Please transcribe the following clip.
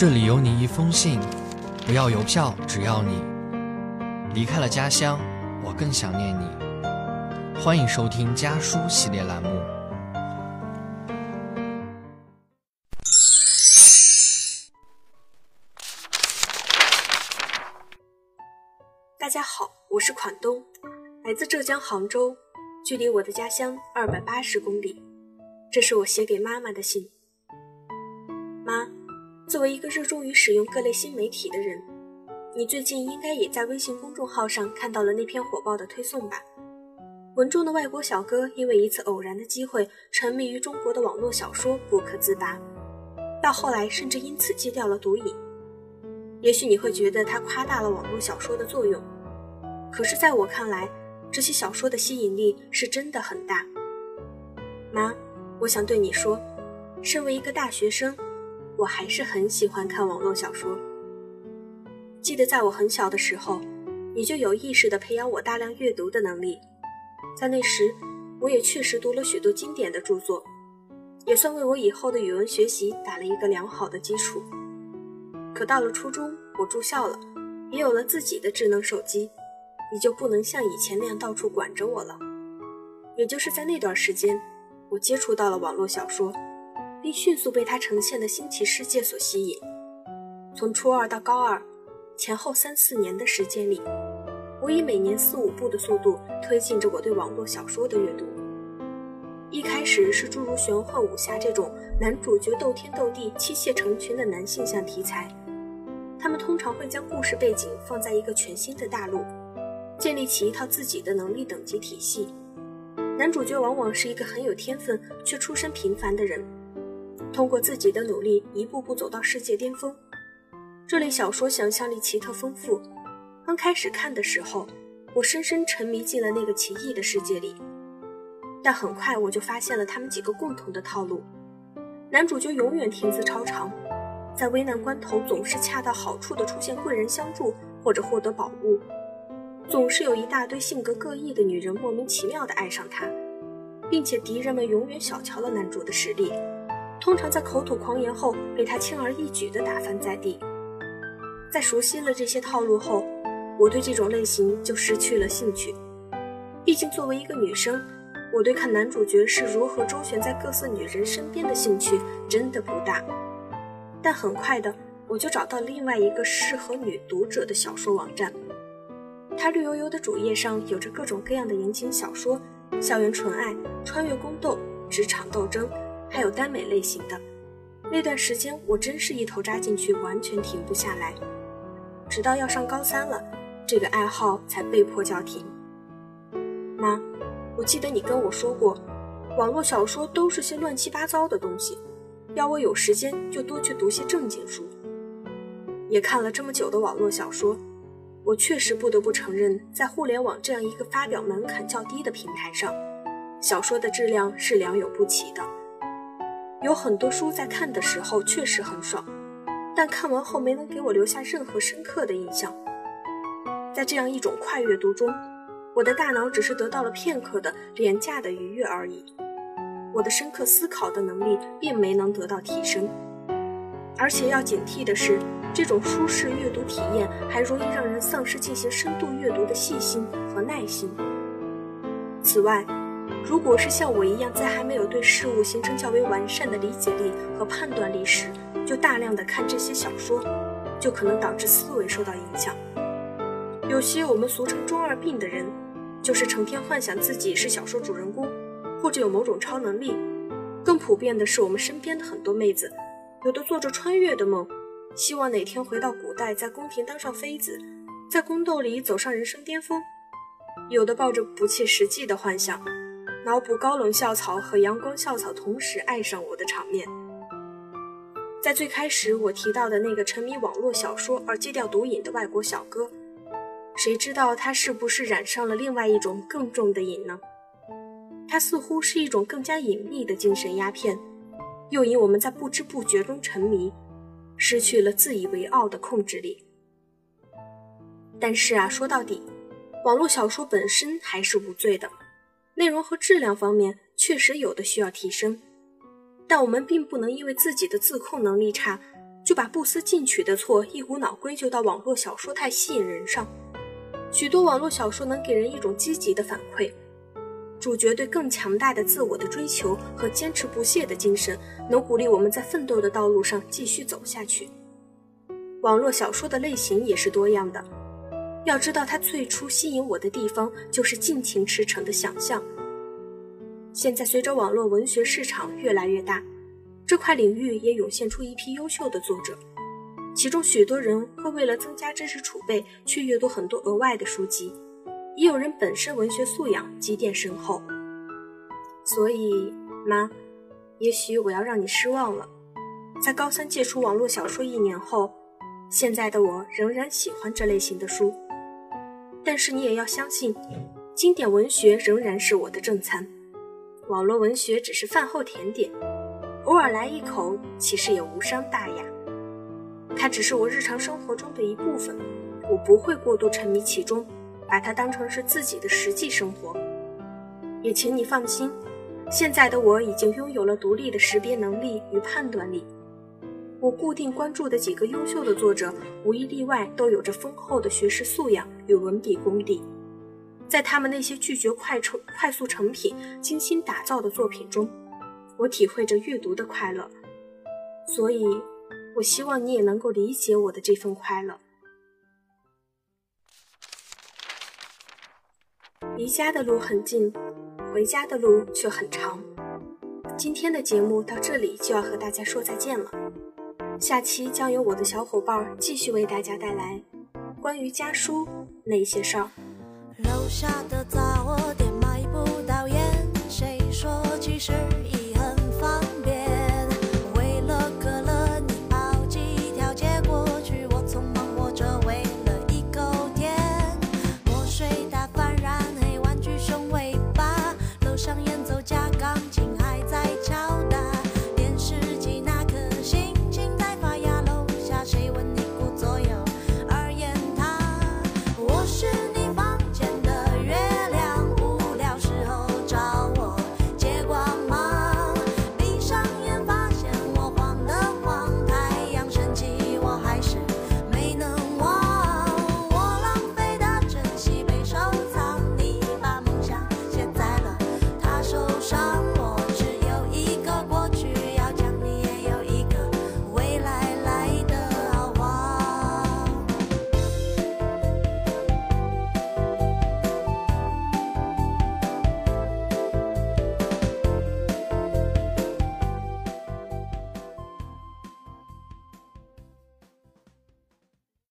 这里有你一封信，不要邮票，只要你离开了家乡，我更想念你。欢迎收听家书系列栏目。大家好，我是款东，来自浙江杭州，距离我的家乡二百八十公里。这是我写给妈妈的信。作为一个热衷于使用各类新媒体的人，你最近应该也在微信公众号上看到了那篇火爆的推送吧？文中的外国小哥因为一次偶然的机会，沉迷于中国的网络小说不可自拔，到后来甚至因此戒掉了毒瘾。也许你会觉得他夸大了网络小说的作用，可是在我看来，这些小说的吸引力是真的很大。妈，我想对你说，身为一个大学生，我还是很喜欢看网络小说。记得在我很小的时候，你就有意识地培养我大量阅读的能力，在那时，我也确实读了许多经典的著作，也算为我以后的语文学习打了一个良好的基础。可到了初中，我住校了，也有了自己的智能手机，你就不能像以前那样到处管着我了。也就是在那段时间，我接触到了网络小说，并迅速被它呈现的新奇世界所吸引。从初二到高二，前后三四年的时间里，我以每年四五部的速度推进着我对网络小说的阅读。一开始是诸如玄幻武侠这种男主角斗天斗地、妻妾成群的男性向题材。他们通常会将故事背景放在一个全新的大陆，建立起一套自己的能力等级体系。男主角往往是一个很有天分却出身平凡的人，通过自己的努力一步步走到世界巅峰。这类小说想象力奇特丰富。刚开始看的时候，我深深沉迷进了那个奇异的世界里，但很快我就发现了他们几个共同的套路：男主角永远天资超长。在危难关头，总是恰到好处的出现贵人相助，或者获得宝物。总是有一大堆性格各异的女人莫名其妙的爱上他，并且敌人们永远小瞧了男主的实力，通常在口吐狂言后被他轻而易举地打翻在地。在熟悉了这些套路后，我对这种类型就失去了兴趣。毕竟作为一个女生，我对看男主角是如何周旋在各色女人身边的兴趣真的不大。但很快的，我就找到另外一个适合女读者的小说网站。它绿油油的主页上有着各种各样的言情小说、校园纯爱、穿越宫斗、职场斗争，还有耽美类型的。那段时间，我真是一头扎进去，完全停不下来。直到要上高三了，这个爱好才被迫叫停。妈，我记得你跟我说过，网络小说都是些乱七八糟的东西。要我有时间就多去读些正经书。也看了这么久的网络小说，我确实不得不承认，在互联网这样一个发表门槛较低的平台上，小说的质量是良莠不齐的。有很多书在看的时候确实很爽，但看完后没能给我留下任何深刻的印象。在这样一种快阅读中，我的大脑只是得到了片刻的廉价的愉悦而已。我的深刻思考的能力并没能得到提升，而且要警惕的是，这种舒适阅读体验还容易让人丧失进行深度阅读的细心和耐心。此外，如果是像我一样在还没有对事物形成较为完善的理解力和判断力时，就大量的看这些小说，就可能导致思维受到影响。有些我们俗称中二病的人，就是成天幻想自己是小说主人公。或者有某种超能力，更普遍的是，我们身边的很多妹子，有的做着穿越的梦，希望哪天回到古代，在宫廷当上妃子，在宫斗里走上人生巅峰；有的抱着不切实际的幻想，脑补高冷校草和阳光校草同时爱上我的场面。在最开始我提到的那个沉迷网络小说而戒掉毒瘾的外国小哥，谁知道他是不是染上了另外一种更重的瘾呢？它似乎是一种更加隐秘的精神鸦片，诱引我们在不知不觉中沉迷，失去了自以为傲的控制力。但是啊，说到底，网络小说本身还是无罪的，内容和质量方面确实有的需要提升，但我们并不能因为自己的自控能力差，就把不思进取的错一股脑归咎到网络小说太吸引人上。许多网络小说能给人一种积极的反馈，主角对更强大的自我的追求和坚持不懈的精神，能鼓励我们在奋斗的道路上继续走下去。网络小说的类型也是多样的，要知道它最初吸引我的地方就是尽情驰骋的想象。现在随着网络文学市场越来越大，这块领域也涌现出一批优秀的作者。其中许多人会为了增加知识储备去阅读很多额外的书籍，也有人本身文学素养积淀深厚。所以，妈，也许我要让你失望了。在高三戒除网络小说一年后，现在的我仍然喜欢这类型的书。但是你也要相信，经典文学仍然是我的正餐，网络文学只是饭后甜点，偶尔来一口，其实也无伤大雅。它只是我日常生活中的一部分，我不会过度沉迷其中，把它当成是自己的实际生活。也请你放心，现在的我已经拥有了独立的识别能力与判断力。我固定关注的几个优秀的作者，无一例外都有着丰厚的学识素养与文笔功底。在他们那些拒绝快成快速成品、精心打造的作品中，我体会着阅读的快乐。所以。我希望你也能够理解我的这份快乐。离家的路很近，回家的路却很长。今天的节目到这里就要和大家说再见了。下期将由我的小伙伴继续为大家带来关于家书那些事儿。楼下的杂货店买不到烟，谁说其实？